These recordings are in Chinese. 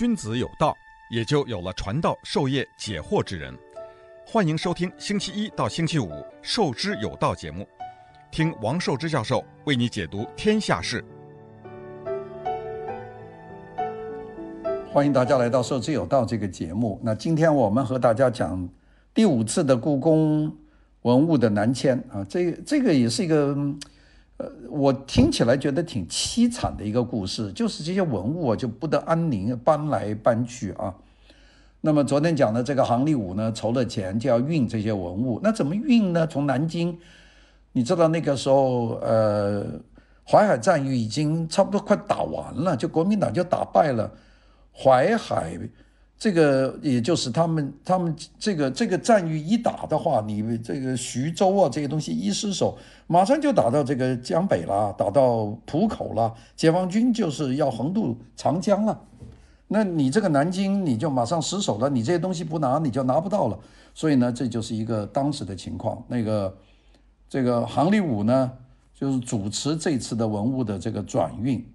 君子有道，也就有了传道授业解惑之人。欢迎收听星期一到星期五《授之有道》节目，听王寿之教授为你解读天下事。欢迎大家来到《授之有道》这个节目。那今天我们和大家讲第五次的故宫文物的南迁啊，这这个也是一个。我听起来觉得挺凄惨的一个故事，就是这些文物啊就不得安宁，搬来搬去啊。那么昨天讲的这个杭立武呢，筹了钱就要运这些文物，那怎么运呢？从南京，你知道那个时候，呃，淮海战役已经差不多快打完了，就国民党就打败了淮海。这个也就是他们，他们这个这个战役一打的话，你这个徐州啊这些东西一失守，马上就打到这个江北了，打到浦口了，解放军就是要横渡长江了。那你这个南京你就马上失守了，你这些东西不拿你就拿不到了。所以呢，这就是一个当时的情况。那个这个杭立武呢，就是主持这次的文物的这个转运。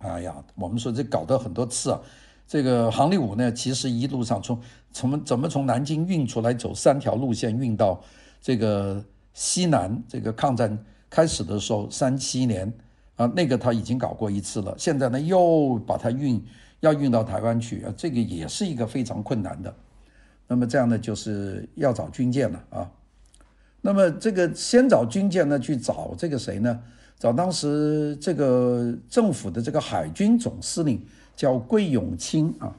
哎呀，我们说这搞得很多次啊。这个杭立武呢，其实一路上从从怎么从南京运出来，走三条路线运到这个西南。这个抗战开始的时候，三七年啊，那个他已经搞过一次了。现在呢，又把它运要运到台湾去啊，这个也是一个非常困难的。那么这样呢，就是要找军舰了啊。那么这个先找军舰呢，去找这个谁呢？找当时这个政府的这个海军总司令。叫桂永清啊，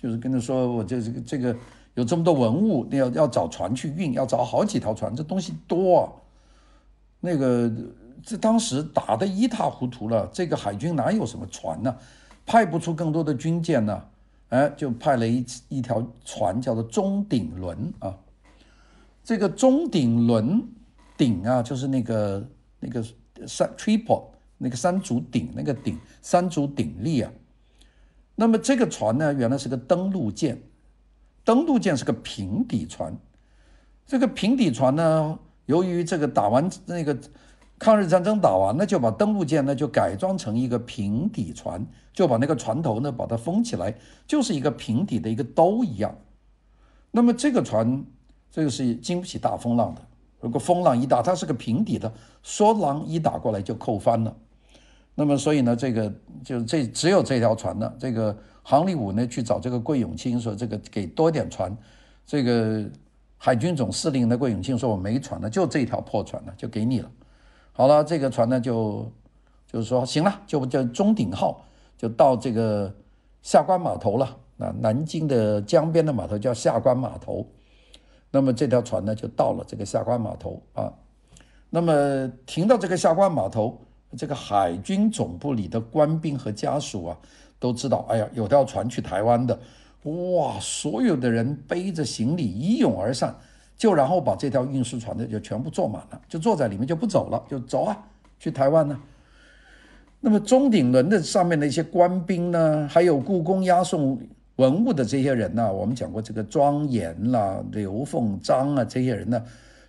就是跟他说，我这这个这个有这么多文物，你要要找船去运，要找好几条船，这东西多啊。那个这当时打得一塌糊涂了，这个海军哪有什么船呢？派不出更多的军舰呢？哎，就派了一一条船，叫做中鼎轮啊。这个中鼎轮鼎啊，就是那个那个三 triple 那个三足鼎那个鼎三足鼎立啊。那么这个船呢，原来是个登陆舰，登陆舰是个平底船。这个平底船呢，由于这个打完那个抗日战争打完了，就把登陆舰呢就改装成一个平底船，就把那个船头呢把它封起来，就是一个平底的一个兜一样。那么这个船，这个是经不起大风浪的。如果风浪一大，它是个平底的，说浪一打过来就扣翻了。那么，所以呢，这个就这只有这条船了。这个杭立武呢，去找这个桂永清说：“这个给多点船。”这个海军总司令的桂永清说：“我没船了，就这条破船了，就给你了。”好了，这个船呢，就就是说行了，就叫中鼎号，就到这个下关码头了。那南京的江边的码头叫下关码头。那么这条船呢，就到了这个下关码头啊。那么停到这个下关码头。这个海军总部里的官兵和家属啊，都知道，哎呀，有条船去台湾的，哇，所有的人背着行李一拥而上，就然后把这条运输船的就全部坐满了，就坐在里面就不走了，就走啊，去台湾呢。那么中鼎轮的上面的一些官兵呢，还有故宫押送文物的这些人呢，我们讲过这个庄严啦、刘凤章啊这些人呢。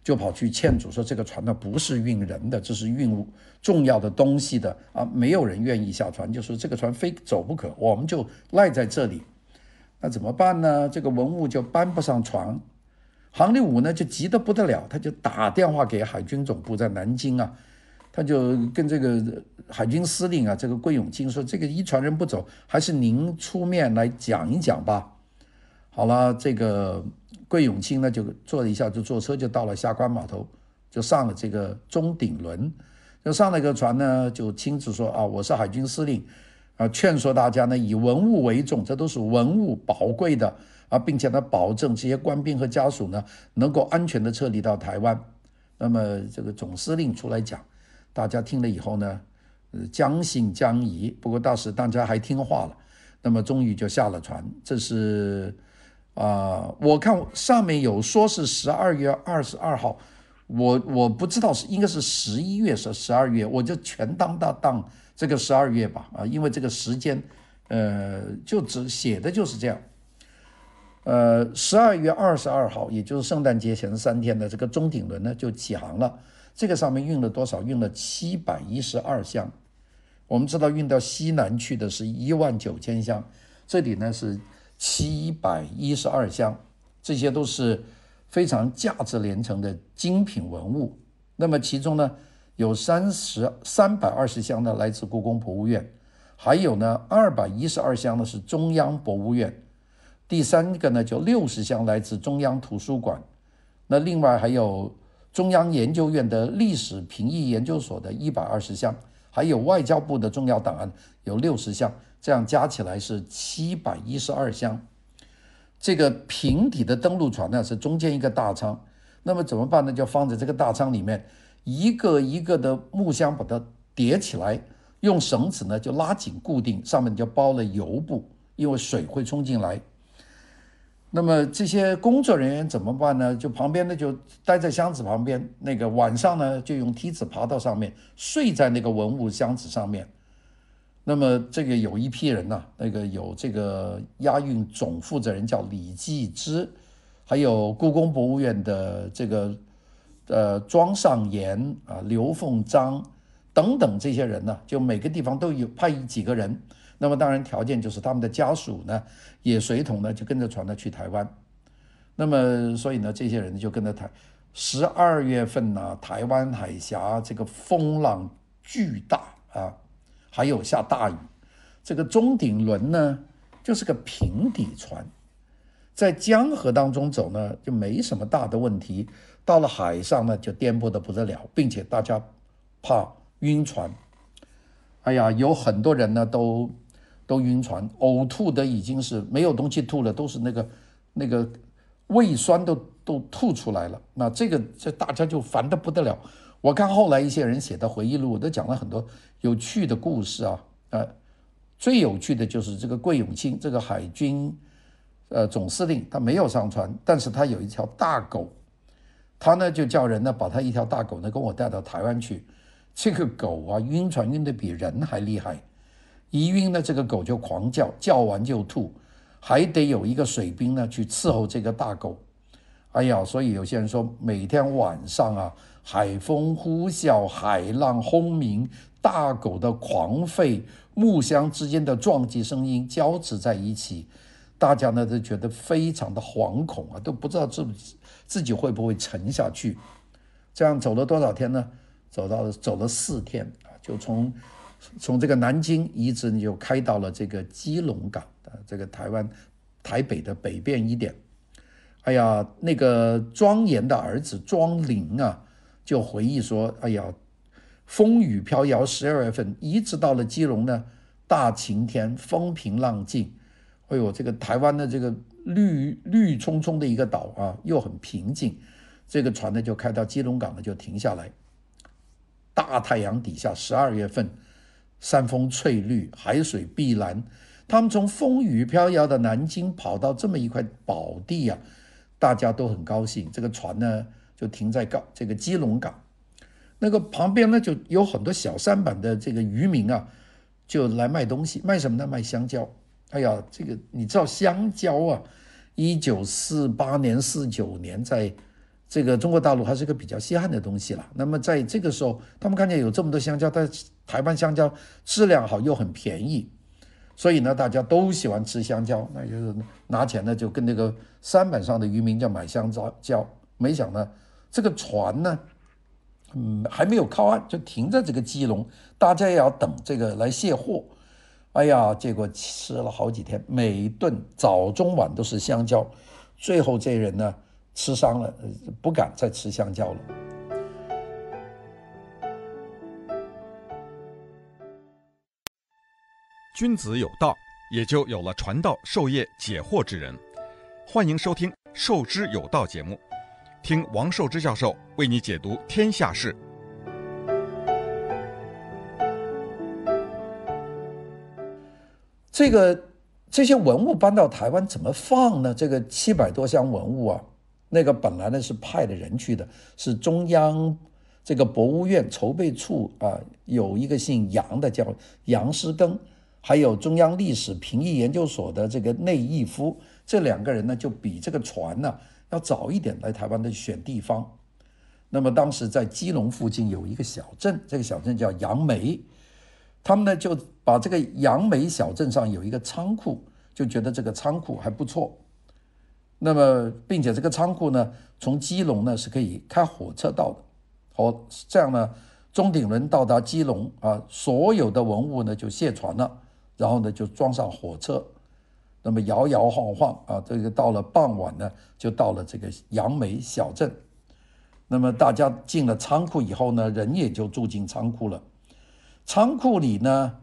就跑去劝阻说，这个船呢不是运人的，这是运重要的东西的啊！没有人愿意下船，就说这个船非走不可，我们就赖在这里。那怎么办呢？这个文物就搬不上船。杭立武呢就急得不得了，他就打电话给海军总部在南京啊，他就跟这个海军司令啊，这个桂永清说，这个一船人不走，还是您出面来讲一讲吧。好了，这个。桂永清呢，就坐了一下，就坐车就到了下关码头，就上了这个中鼎轮，就上了一个船呢，就亲自说啊，我是海军司令，啊，劝说大家呢以文物为重，这都是文物宝贵的啊，并且呢保证这些官兵和家属呢能够安全的撤离到台湾。那么这个总司令出来讲，大家听了以后呢，呃将信将疑。不过当时大家还听话了，那么终于就下了船。这是。啊、我看上面有说是十二月二十二号，我我不知道是应该是十一月是十二月，我就全当当当这个十二月吧啊，因为这个时间，呃，就只写的就是这样。呃，十二月二十二号，也就是圣诞节前三天的这个中鼎轮呢就起航了，这个上面运了多少？运了七百一十二箱。我们知道运到西南去的是一万九千箱。这里呢是七百一十二箱，这些都是非常价值连城的精品文物。那么其中呢有三十三百二十箱呢来自故宫博物院，还有呢二百一十二箱呢是中央博物院，第三个呢就六十箱来自中央图书馆，那另外还有中央研究院的历史评议研究所的一百二十箱。还有外交部的重要档案有六十箱，这样加起来是七百一十二箱。这个平底的登陆船呢是中间一个大舱，那么怎么办呢？就放在这个大舱里面，一个一个的木箱把它叠起来，用绳子呢就拉紧固定，上面就包了油布，因为水会冲进来。那么这些工作人员怎么办呢？就旁边呢，就待在箱子旁边。那个晚上呢，就用梯子爬到上面，睡在那个文物箱子上面。那么这个有一批人呢、那个有这个押运总负责人叫李继之，还有故宫博物院的这个呃庄尚言啊、刘凤章等等这些人呢、就每个地方都有派几个人。那么当然条件就是他们的家属呢也随同呢就跟着船呢去台湾，那么所以呢这些人就跟着台。十二月份呢台湾海峡这个风浪巨大啊，还有下大雨，这个钟鼎轮呢就是个平底船，在江河当中走呢就没什么大的问题，到了海上呢就颠簸得不得了，并且大家怕晕船，哎呀有很多人呢都。都晕船，呕吐的已经是没有东西吐了，都是那个那个胃酸都都吐出来了。那这个这大家就烦得不得了。我看后来一些人写的回忆录，都讲了很多有趣的故事啊。呃，最有趣的就是这个桂永清，这个海军呃总司令，他没有上船，但是他有一条大狗，他呢就叫人呢把他一条大狗呢跟我带到台湾去。这个狗啊，晕船晕得比人还厉害。一晕呢，这个狗就狂叫，叫完就吐，还得有一个水兵呢去伺候这个大狗。哎呀，所以有些人说，每天晚上啊，海风呼啸，海浪轰鸣，大狗的狂吠，木箱之间的撞击声音交织在一起，大家呢都觉得非常的惶恐啊，都不知道自自己会不会沉下去。这样走了多少天呢？走到走了四天啊，就从。从这个南京一直就开到了这个基隆港的这个台湾台北的北边一点。哎呀，那个庄严的儿子庄林啊，就回忆说：“哎呀，风雨飘摇，十二月份一直到了基隆呢，大晴天，风平浪静。哎呦，这个台湾的这个绿绿葱葱的一个岛啊，又很平静。这个船呢就开到基隆港呢就停下来，大太阳底下，十二月份。”山峰翠绿，海水碧蓝，他们从风雨飘摇的南京跑到这么一块宝地啊，大家都很高兴。这个船呢，就停在港这个基隆港，那个旁边呢，就有很多小舢板的这个渔民啊，就来卖东西，卖什么呢？卖香蕉。哎呀，这个你知道香蕉啊，一九四八年、四九年在。这个中国大陆还是个比较稀罕的东西了。那么在这个时候，他们看见有这么多香蕉，但台湾香蕉质量好又很便宜，所以呢，大家都喜欢吃香蕉。那就是拿钱呢，就跟那个舢板上的渔民叫买香蕉。没想到这个船呢，嗯，还没有靠岸，就停在这个基隆，大家也要等这个来卸货。哎呀，结果吃了好几天，每一顿早中晚都是香蕉。最后这人呢，吃伤了，不敢再吃香蕉了。君子有道，也就有了传道授业解惑之人。欢迎收听《授之有道》节目，听王寿之教授为你解读天下事。这个这些文物搬到台湾怎么放呢？这个七百多箱文物啊！那个本来呢是派的人去的，是中央这个博物院筹备处啊，有一个姓杨的叫杨师庚，还有中央历史评议研究所的这个内义夫，这两个人呢就比这个船呢要早一点来台湾的选地方。那么当时在基隆附近有一个小镇，这个小镇叫杨梅，他们呢就把这个杨梅小镇上有一个仓库，就觉得这个仓库还不错。那么，并且这个仓库呢，从基隆呢是可以开火车到的。好，这样呢，钟鼎轮到达基隆啊，所有的文物呢就卸船了，然后呢就装上火车，那么摇摇晃晃啊，这个到了傍晚呢，就到了这个杨梅小镇。那么大家进了仓库以后呢，人也就住进仓库了。仓库里呢，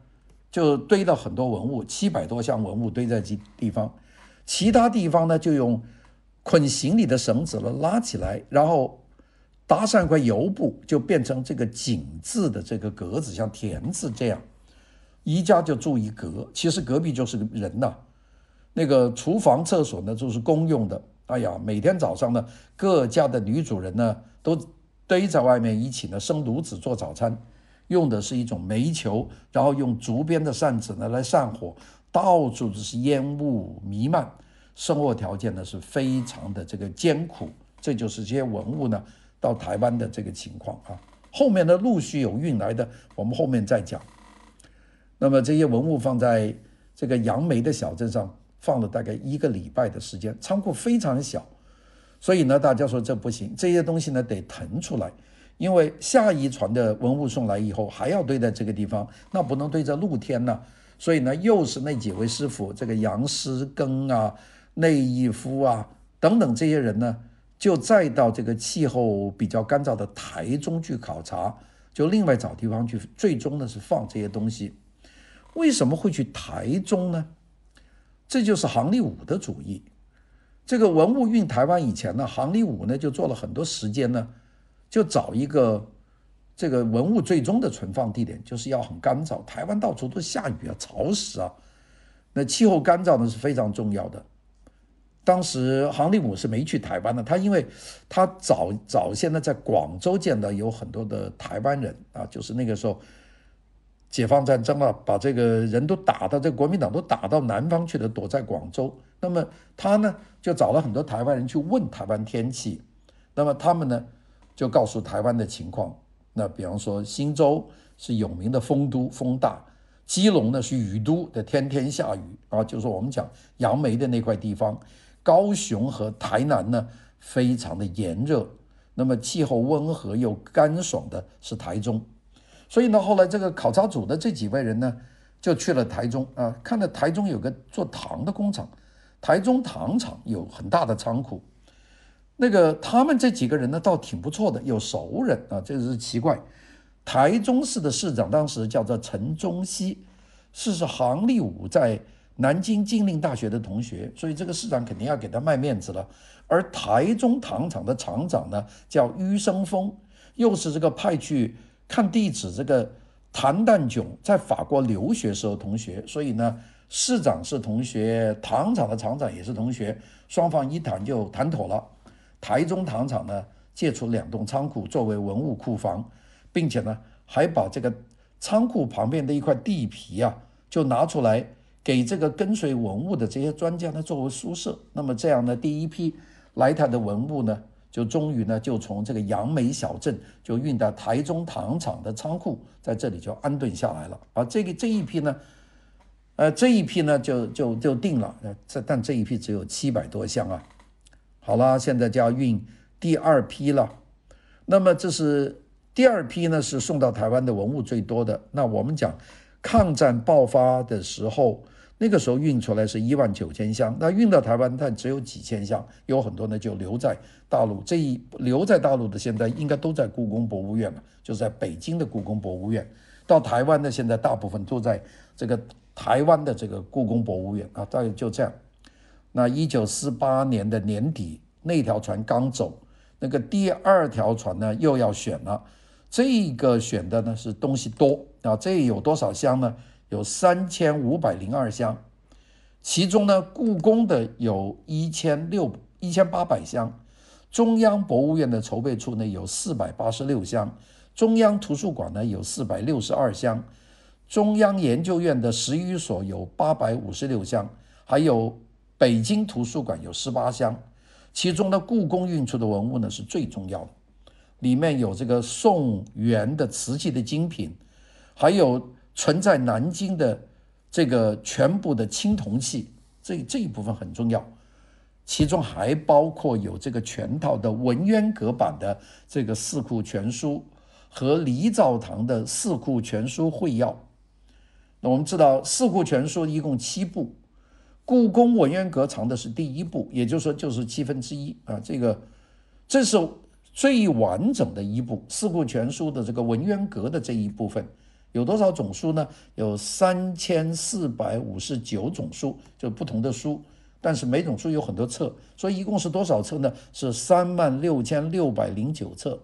就堆了很多文物，七百多箱文物堆在这地方。其他地方呢，就用捆行李的绳子了拉起来，然后搭上一块油布，就变成这个井字的这个格子，像田字这样。一家就住一格，其实隔壁就是人呐。那个厨房、厕所呢，就是公用的。哎呀，每天早上呢，各家的女主人呢，都堆在外面一起呢生炉子做早餐，用的是一种煤球，然后用竹编的扇子呢来扇火。到处都是烟雾弥漫，生活条件呢是非常的这个艰苦，这就是这些文物呢到台湾的这个情况啊。后面呢陆续有运来的，我们后面再讲。那么这些文物放在这个杨梅的小镇上，放了大概一个礼拜的时间，仓库非常小，所以呢大家说这不行，这些东西呢得腾出来，因为下一船的文物送来以后还要堆在这个地方，那不能堆在露天呢。所以呢，又是那几位师傅，这个杨师庚啊、内义夫啊等等这些人呢，就再到这个气候比较干燥的台中去考察，就另外找地方去，最终呢是放这些东西。为什么会去台中呢？这就是杭立武的主意。这个文物运台湾以前呢，杭立武呢就做了很多时间呢，就找一个。这个文物最终的存放地点就是要很干燥，台湾到处都下雨啊，潮湿啊，那气候干燥呢是非常重要的。当时杭立武是没去台湾的，他因为他早早先呢在广州见到有很多的台湾人啊，就是那个时候解放战争啊，把这个人都打到这个国民党都打到南方去了，躲在广州。那么他呢就找了很多台湾人去问台湾天气，那么他们呢就告诉台湾的情况。那比方说，新州是有名的风都，风大；基隆呢是雨都的，天天下雨啊。就是我们讲杨梅的那块地方，高雄和台南呢非常的炎热，那么气候温和又干爽的是台中。所以呢，后来这个考察组的这几位人呢，就去了台中啊，看到台中有个做糖的工厂，台中糖厂有很大的仓库。那个他们这几个人呢，倒挺不错的，有熟人啊，这个是奇怪。台中市的市长当时叫做陈中熙，是是杭立武在南京金陵大学的同学，所以这个市长肯定要给他卖面子了。而台中糖厂的厂长呢，叫余生峰，又是这个派去看地址这个谭旦炯在法国留学时候同学，所以呢，市长是同学，糖厂的厂长也是同学，双方一谈就谈妥了。台中糖厂呢，借出两栋仓库作为文物库房，并且呢，还把这个仓库旁边的一块地皮啊，就拿出来给这个跟随文物的这些专家呢作为宿舍。那么这样呢，第一批来台的文物呢，就终于呢，就从这个杨梅小镇就运到台中糖厂的仓库，在这里就安顿下来了。而这个这一批呢，呃，这一批呢就就就定了。呃，这但这一批只有七百多箱啊。好了，现在就要运第二批了。那么这是第二批呢，是送到台湾的文物最多的。那我们讲，抗战爆发的时候，那个时候运出来是一万九千箱，那运到台湾但只有几千箱，有很多呢就留在大陆。这一留在大陆的现在应该都在故宫博物院了，就是在北京的故宫博物院。到台湾的现在大部分都在这个台湾的这个故宫博物院啊，大概就这样。那一九四八年的年底，那条船刚走，那个第二条船呢又要选了。这个选的呢是东西多啊，这有多少箱呢？有三千五百零二箱，其中呢故宫的有一千六一千八百箱，中央博物院的筹备处呢有四百八十六箱，中央图书馆呢有四百六十二箱，中央研究院的十余所有八百五十六箱，还有。北京图书馆有十八箱，其中呢，故宫运出的文物呢是最重要的，里面有这个宋元的瓷器的精品，还有存在南京的这个全部的青铜器，这这一部分很重要。其中还包括有这个全套的文渊阁版的这个《四库全书》和黎兆堂的《四库全书会要》。那我们知道，《四库全书》一共七部，故宫文渊阁藏的是第一部，也就是说就是七分之一啊。这个这是最完整的一部《四库全书》的这个文渊阁的这一部分，有多少种书呢？有三千四百五十九种书，就不同的书。但是每种书有很多册，所以一共是多少册呢？是三万六千六百零九册。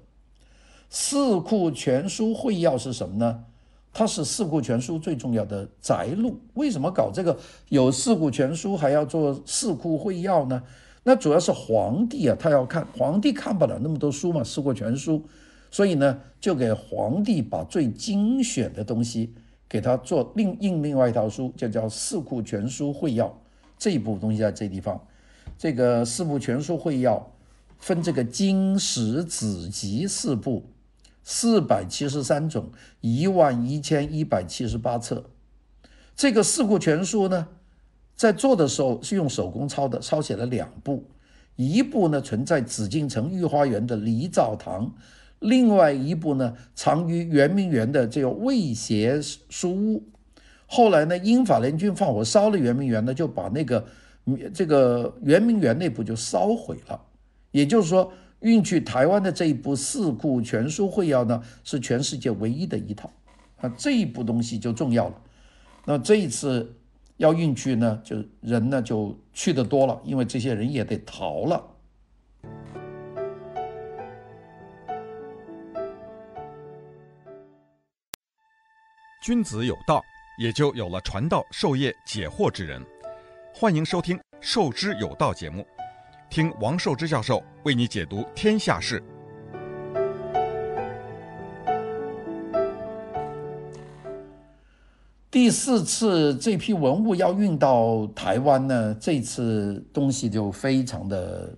四库全书会要是什么呢？它是四库全书最重要的摘录。为什么搞这个？有四库全书还要做四库会要呢？那主要是皇帝啊，他要看，皇帝看不了那么多书嘛，四库全书，所以呢，就给皇帝把最精选的东西给他做另印另外一套书，就叫四库全书会要。这一部东西在这地方，这个四部全书会要分这个经史子集四部，四百七十三种，一万一千一百七十八册。这个四库全书呢，在做的时候是用手工抄的，抄写了两部，一部呢存在紫禁城御花园的黎兆堂，另外一部呢藏于圆明园的这个魏协书屋。后来呢，英法联军放火烧了圆明园呢，就把那个这个圆明园内部就烧毁了。也就是说，运去台湾的这一部《四库全书会要》呢，是全世界唯一的一套。啊，这一部东西就重要了。那这一次要运去呢，就人呢就去的多了，因为这些人也得逃了。君子有道。也就有了传道授业解惑之人。欢迎收听《授之有道》节目，听王寿之教授为你解读天下事。第四次这批文物要运到台湾呢，这次东西就非常的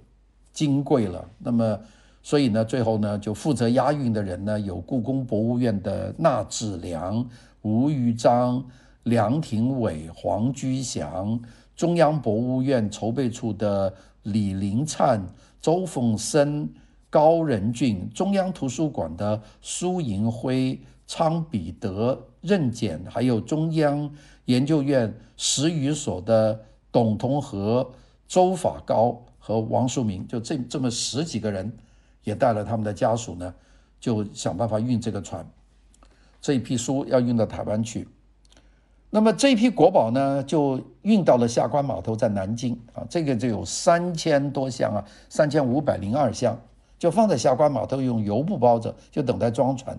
金贵了。那么，所以呢，最后呢，就负责押运的人呢，有故宫博物院的纳智良。吴玉章、梁廷伟、黄居祥，中央博物院筹备处的李林灿、周凤生、高仁俊，中央图书馆的苏银辉、昌彼得、任俭，还有中央研究院史语所的董同和、周法高和王树明，就这这么十几个人，也带了他们的家属呢，就想办法运这个船。这一批书要运到台湾去，那么这一批国宝呢，就运到了下关码头，在南京啊，这个就有三千多箱啊，三千五百零二箱，就放在下关码头，用油布包着，就等待装船。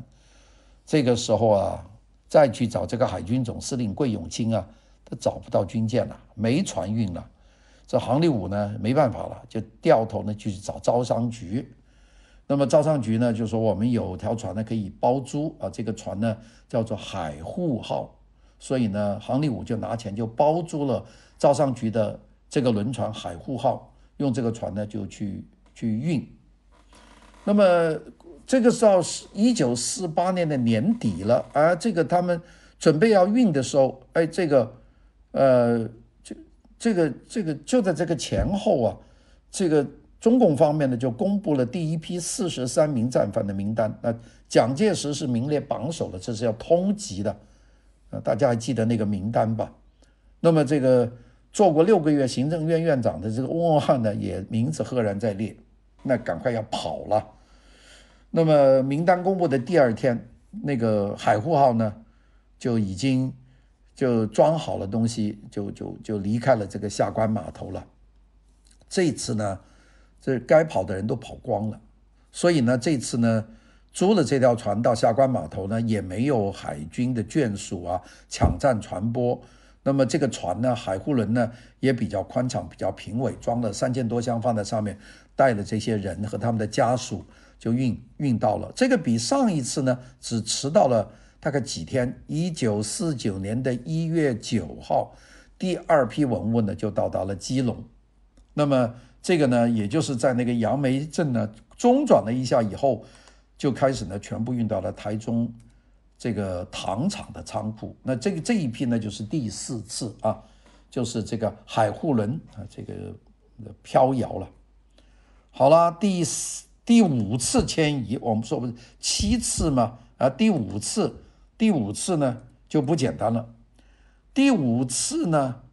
这个时候啊，再去找这个海军总司令桂永清啊，他找不到军舰了，没船运了。这杭立武呢，没办法了，就掉头呢，就去找招商局。那么招商局呢，就说我们有条船呢可以包租啊，这个船呢叫做海护号，所以呢，杭立武就拿钱就包租了招商局的这个轮船海护号，用这个船呢就去去运。那么这个时候是一九四八年的年底了，而这个他们准备要运的时候，哎，这个呃，这这个这个就在这个前后啊，这个。中共方面呢，就公布了第一批四十三名战犯的名单。那蒋介石是名列榜首的，这是要通缉的。啊，大家还记得那个名单吧？那么这个做过六个月行政院院长的这个翁文瀚呢，也名字赫然在列。那赶快要跑了。那么名单公布的第二天，那个海护号呢，就已经就装好了东西，就就就离开了这个下关码头了。这次呢，这该跑的人都跑光了，所以呢，这次呢，租了这条船到下关码头呢，也没有海军的眷属啊抢占船舶。那么这个船呢，海护轮呢，也比较宽敞，比较平稳，装了三千多箱放在上面，带了这些人和他们的家属就运运到了。这个比上一次呢，只迟到了大概几天。一九四九年的一月九号，第二批文物呢就到达了基隆。那么。这个呢，也就是在那个杨梅镇呢中转了一下以后，就开始呢全部运到了台中这个糖厂的仓库。那这个这一批呢就是第四次啊，就是这个海护轮啊，这个飘摇了。好了，第四第五次迁移，我们说不是七次吗？啊，第五次，第五次呢就不简单了。第五次呢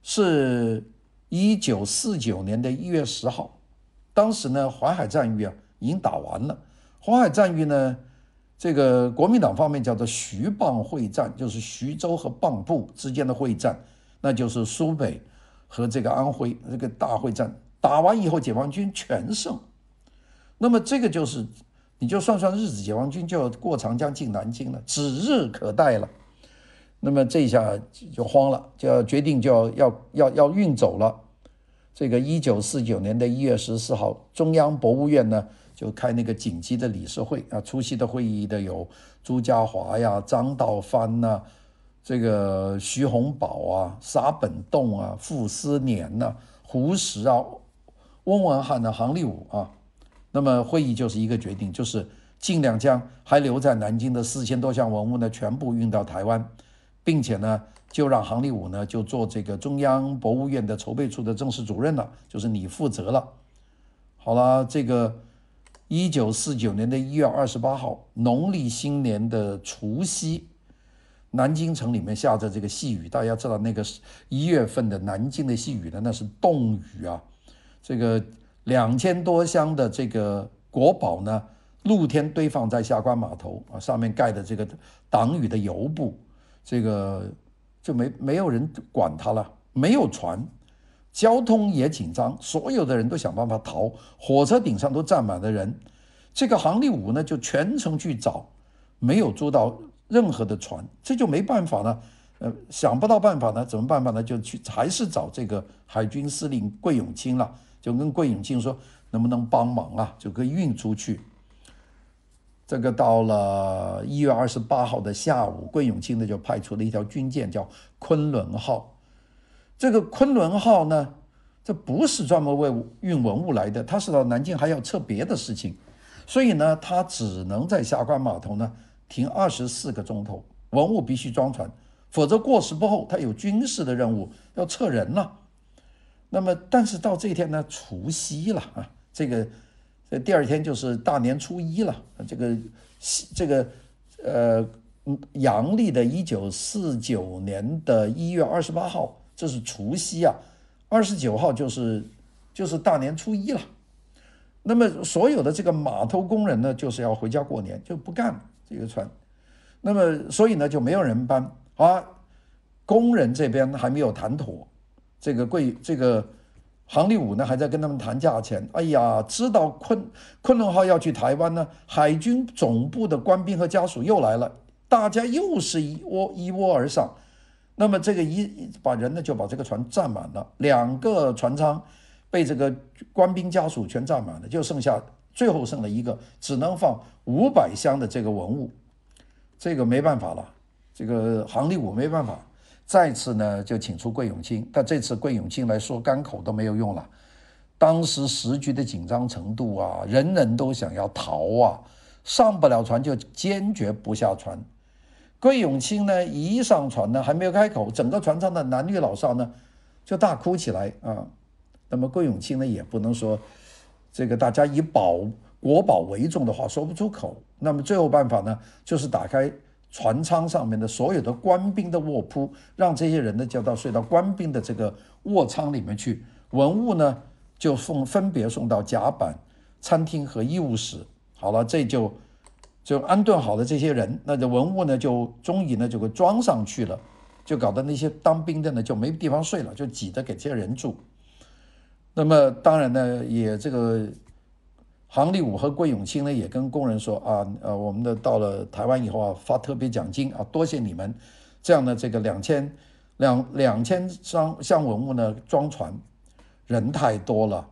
是一九四九年的一月十号，当时呢淮海战役啊已经打完了。淮海战役呢，这个国民党方面叫做徐蚌会战，就是徐州和蚌埠之间的会战，那就是苏北和这个安徽这个大会战。打完以后，解放军全胜。那么这个就是，你就算算日子，解放军就要过长江进南京了，指日可待了。那么这一下就慌了，就要决定就要要要要运走了。这个一九四九年的一月十四号，中央博物院呢就开那个紧急的理事会啊，出席的会议的有朱家骅呀、张道藩呐、这个徐鸿宝啊、沙本栋啊、傅斯年呐、胡适啊、温文瀚的杭立武啊。那么会议就是一个决定，就是尽量将还留在南京的四千多项文物呢全部运到台湾，并且呢就让杭立武呢就做这个中央博物院的筹备处的正式主任了，就是你负责了。好了，这个一九四九年的一月二十八号，农历新年的除夕，南京城里面下着这个细雨，大家知道那个一月份的南京的细雨呢，那是冻雨啊，这个。两千多箱的这个国宝呢，露天堆放在下关码头啊，上面盖的这个挡雨的油布，这个就没没有人管他了，没有船，交通也紧张，所有的人都想办法逃，火车顶上都站满了人。这个杭立武呢，就全程去找，没有租到任何的船，这就没办法了，呃，想不到办法呢，怎么办法呢？就去还是找这个海军司令桂永清了。就跟桂永清说，能不能帮忙啊？就可以运出去。这个到了一月二十八号的下午，桂永清呢就派出了一条军舰，叫昆仑号。这个昆仑号呢，这不是专门为运文物来的，它是到南京还要测别的事情，所以呢，它只能在下关码头呢停二十四个钟头，文物必须装船，否则过时不候，它有军事的任务要测人了。那么，但是到这一天呢，除夕了啊，这个，第二天就是大年初一了。这个，这个，呃，阳历的一九四九年的一月二十八号，这是除夕啊。二十九号就是就是大年初一了。那么所有的这个码头工人呢，就是要回家过年，就不干这个船。那么所以呢，就没有人搬啊。工人这边还没有谈妥。这个贵这个杭立武呢，还在跟他们谈价钱。哎呀，知道昆昆仑号要去台湾呢，海军总部的官兵和家属又来了，大家又是一窝一窝而上。那么这个一把人呢，就把这个船占满了，两个船舱被这个官兵家属全占满了，就剩下最后剩了一个，只能放五百箱的这个文物。这个没办法了，这个杭立武没办法。再次呢，就请出桂永清，但这次桂永清来说干口都没有用了。当时时局的紧张程度啊，人人都想要逃啊，上不了船就坚决不下船。桂永清呢，一上船呢，还没有开口，整个船舱的男女老少呢，就大哭起来啊。那么桂永清呢，也不能说这个大家以保国宝为重的话说不出口。那么最后办法呢，就是打开。船舱上面的所有的官兵的卧铺，让这些人呢，就到睡到官兵的这个卧舱里面去。文物呢，就送分别送到甲板、餐厅和医务室。好了，这就就安顿好了这些人，那这文物呢，就终于呢就给装上去了，就搞得那些当兵的呢就没地方睡了，就挤着给这些人住。那么当然呢，也这个。杭立武和桂永清呢，也跟工人说啊，呃，我们的到了台湾以后啊，发特别奖金啊，多谢你们。这样呢，这个两千两两千箱箱文物呢，装船人太多了，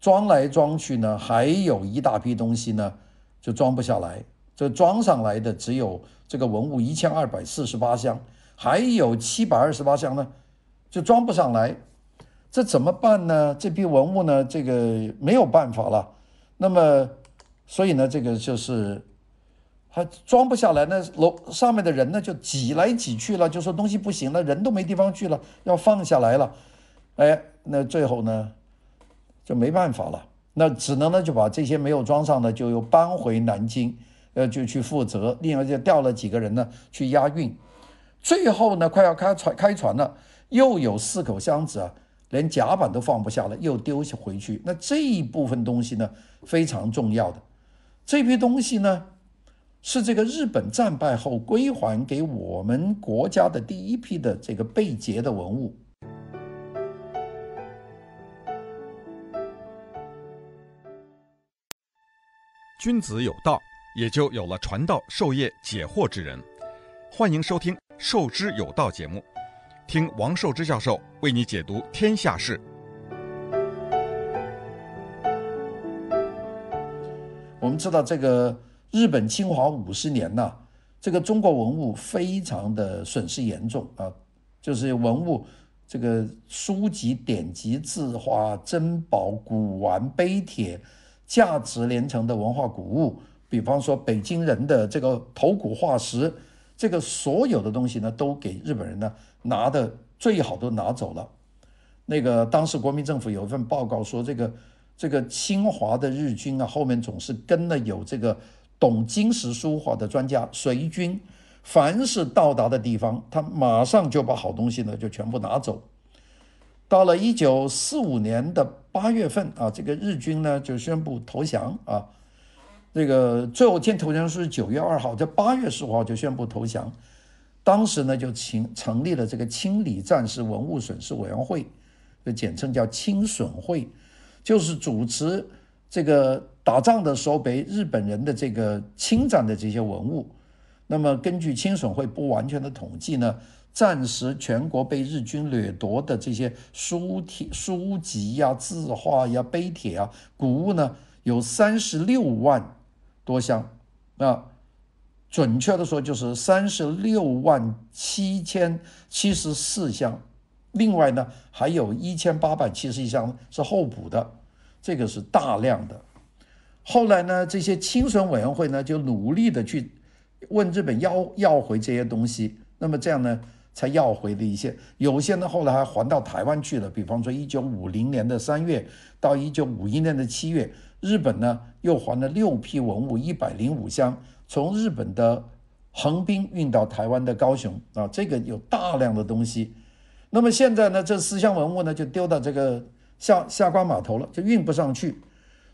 装来装去呢，还有一大批东西呢，就装不下来。这装上来的只有这个文物一千二百四十八箱，还有七百二十八箱呢，就装不上来。这怎么办呢？这批文物呢，这个没有办法了。那么，所以呢，这个就是还装不下来，那楼上面的人呢就挤来挤去了，就说东西不行了，人都没地方去了，要放下来了。哎，那最后呢就没办法了，那只能呢就把这些没有装上的就又搬回南京，呃，就去负责，另外就调了几个人呢去押运。最后呢，快要开船开船了，又有四口箱子啊。连甲板都放不下了，又丢回去。那这一部分东西呢，非常重要的。这批东西呢，是这个日本战败后归还给我们国家的第一批的这个被劫的文物。君子有道，也就有了传道授业解惑之人。欢迎收听《授之有道》节目。听王寿之教授为你解读天下事。我们知道这个日本侵华五十年呐，这个中国文物非常的损失严重啊，就是文物这个书籍、典籍、字画、珍宝、古玩、碑帖，价值连城的文化古物，比方说北京人的这个头骨化石。这个所有的东西呢，都给日本人呢拿的最好都拿走了。那个当时国民政府有一份报告说，这个这个侵华的日军啊，后面总是跟了有这个懂金石书画的专家随军，凡是到达的地方，他马上就把好东西呢就全部拿走。到了一九四五年的八月份啊，这个日军呢就宣布投降啊。这个最后签投降书是九月二号，在八月十五号就宣布投降。当时呢，就请成立了这个清理战时文物损失委员会，就简称叫清损会，就是主持这个打仗的时候被日本人的这个侵占的这些文物。那么根据清损会不完全的统计呢，战时全国被日军掠夺的这些书帖、书籍呀、字画呀、碑帖啊、古物呢，有三十六万。多箱，啊，准确的说就是三十六万七千七十四箱，另外呢还有一千八百七十一箱是候补的，这个是大量的。后来呢，这些清损委员会呢就努力的去问日本要要回这些东西，那么这样呢才要回了一些，有些呢后来还还到台湾去了，比方说一九五零年的三月到一九五一年的七月。日本呢又还了六批文物一百零五箱，从日本的横滨运到台湾的高雄啊，这个有大量的东西。那么现在呢，这四箱文物呢就丢到这个下下关码头了，就运不上去。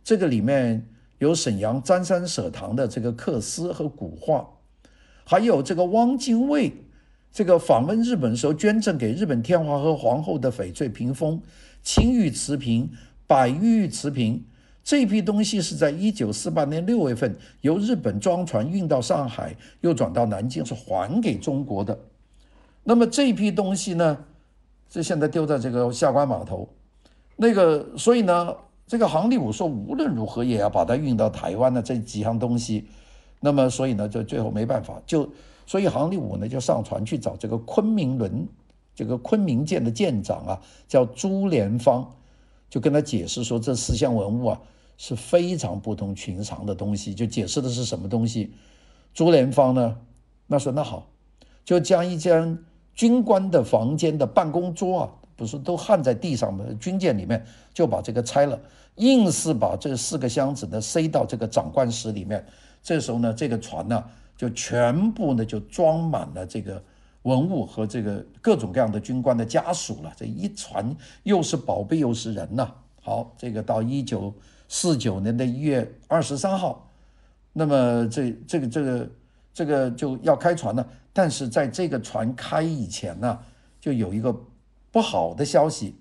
这个里面有沈阳詹山舍堂的这个刻丝和古画，还有这个汪精卫这个访问日本时候捐赠给日本天皇和皇后的翡翠屏风、青玉瓷瓶、百玉瓷瓶。这批东西是在一九四八年六月份由日本装船运到上海，又转到南京，是还给中国的。那么这批东西呢，就现在丢在这个下关码头。那个，所以呢，这个杭立武说无论如何也要把它运到台湾的这几样东西。那么，所以呢，就最后没办法，就所以杭立武呢就上船去找这个昆明轮，这个昆明舰的舰长啊，叫朱莲芳。就跟他解释说，这四项文物啊是非常不同寻常的东西，就解释的是什么东西。朱莲芳呢，那说那好，就将一间军官的房间的办公桌啊，不是都焊在地上的军舰里面，就把这个拆了，硬是把这四个箱子呢塞到这个长官室里面。这时候呢，这个船呢就全部呢就装满了这个。文物和这个各种各样的军官的家属了，这一船又是宝贝又是人呐。好，这个到一九四九年的一月二十三号，那么这这个这个这个就要开船了。但是在这个船开以前呢，就有一个不好的消息，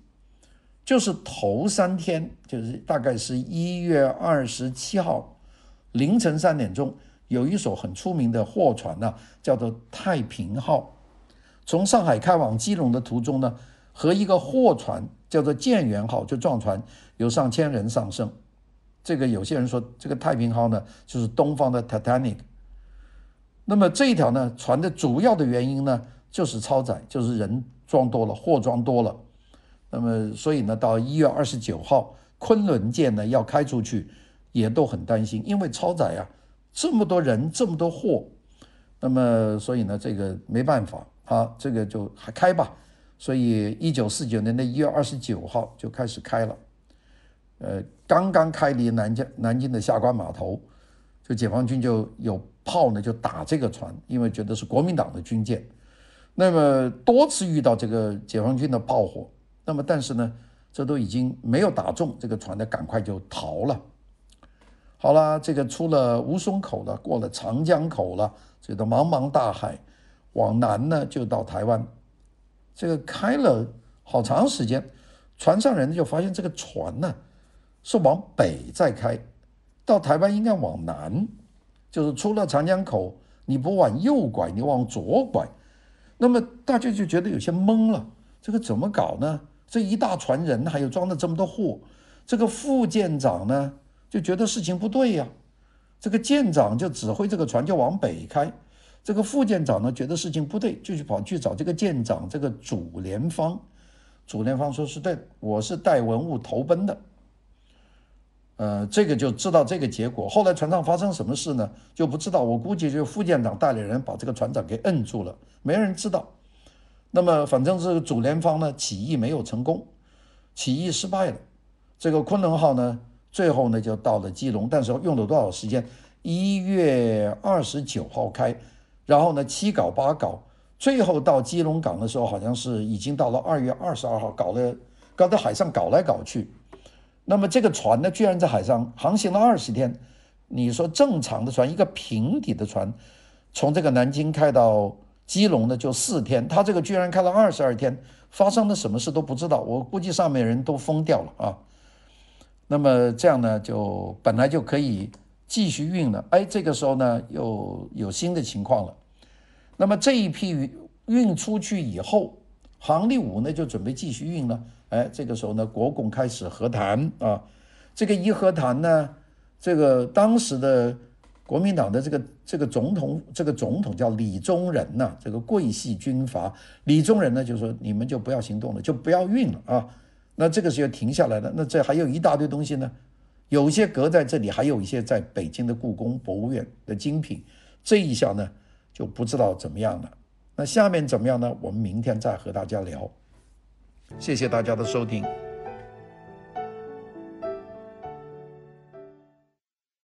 就是头三天，就是大概是一月二十七号凌晨三点钟，有一艘很出名的货船呢，叫做太平号。从上海开往基隆的途中呢，和一个货船叫做建元号就撞船，有上千人丧生。这个有些人说，这个太平号呢就是东方的 Titanic。那么这一条呢船的主要的原因呢就是超载，就是人装多了，货装多了。那么所以呢到一月二十九号，昆仑舰呢要开出去，也都很担心，因为超载啊，这么多人，这么多货，那么所以呢，这个没办法啊，这个就还开吧。所以一九四九年的一月二十九号就开始开了，呃，刚刚开离南京南京的下关码头，就解放军就有炮呢，就打这个船，因为觉得是国民党的军舰。那么多次遇到这个解放军的炮火，那么但是呢，这都已经没有打中这个船的，赶快就逃了。好了，这个出了吴淞口了，过了长江口了，这个茫茫大海，往南呢就到台湾。这个开了好长时间，船上人就发现这个船呢是往北在开，到台湾应该往南，就是出了长江口，你不往右拐，你往左拐。那么大家就觉得有些懵了，这个怎么搞呢？这一大船人，还有装了这么多货，这个副舰长呢就觉得事情不对呀。这个舰长就指挥这个船就往北开，这个副舰长呢觉得事情不对，就去跑去找这个舰长这个主联方，主联方说是对，我是带文物投奔的。呃，这个就知道这个结果。后来船上发生什么事呢？就不知道。我估计就副舰长带领人把这个船长给摁住了，没人知道。那么反正这个祖连芳呢，起义没有成功，起义失败了。这个昆仑号呢，最后呢就到了基隆，但是用了多少时间？一月二十九号开，然后呢七搞八搞，最后到基隆港的时候，好像是已经到了二月二十二号，搞了，搞到海上搞来搞去。那么这个船呢，居然在海上航行了二十天。你说正常的船，一个平底的船，从这个南京开到基隆呢，就四天。他这个居然开了二十二天，发生了什么事都不知道。我估计上面人都疯掉了啊。那么这样呢，就本来就可以继续运了。哎，这个时候呢，又有新的情况了。那么这一批运出去以后，杭立武呢就准备继续运了。哎，这个时候呢，国共开始和谈啊。这个一和谈呢，这个当时的国民党的这个这个总统，这个总统叫李宗仁呐、这个桂系军阀。李宗仁呢就说：“你们就不要行动了，就不要运了啊。”那这个时候停下来了。那这还有一大堆东西呢，有些搁在这里，还有一些在北京的故宫博物院的精品。这一下呢，就不知道怎么样了。那下面怎么样呢？我们明天再和大家聊。谢谢大家的收听。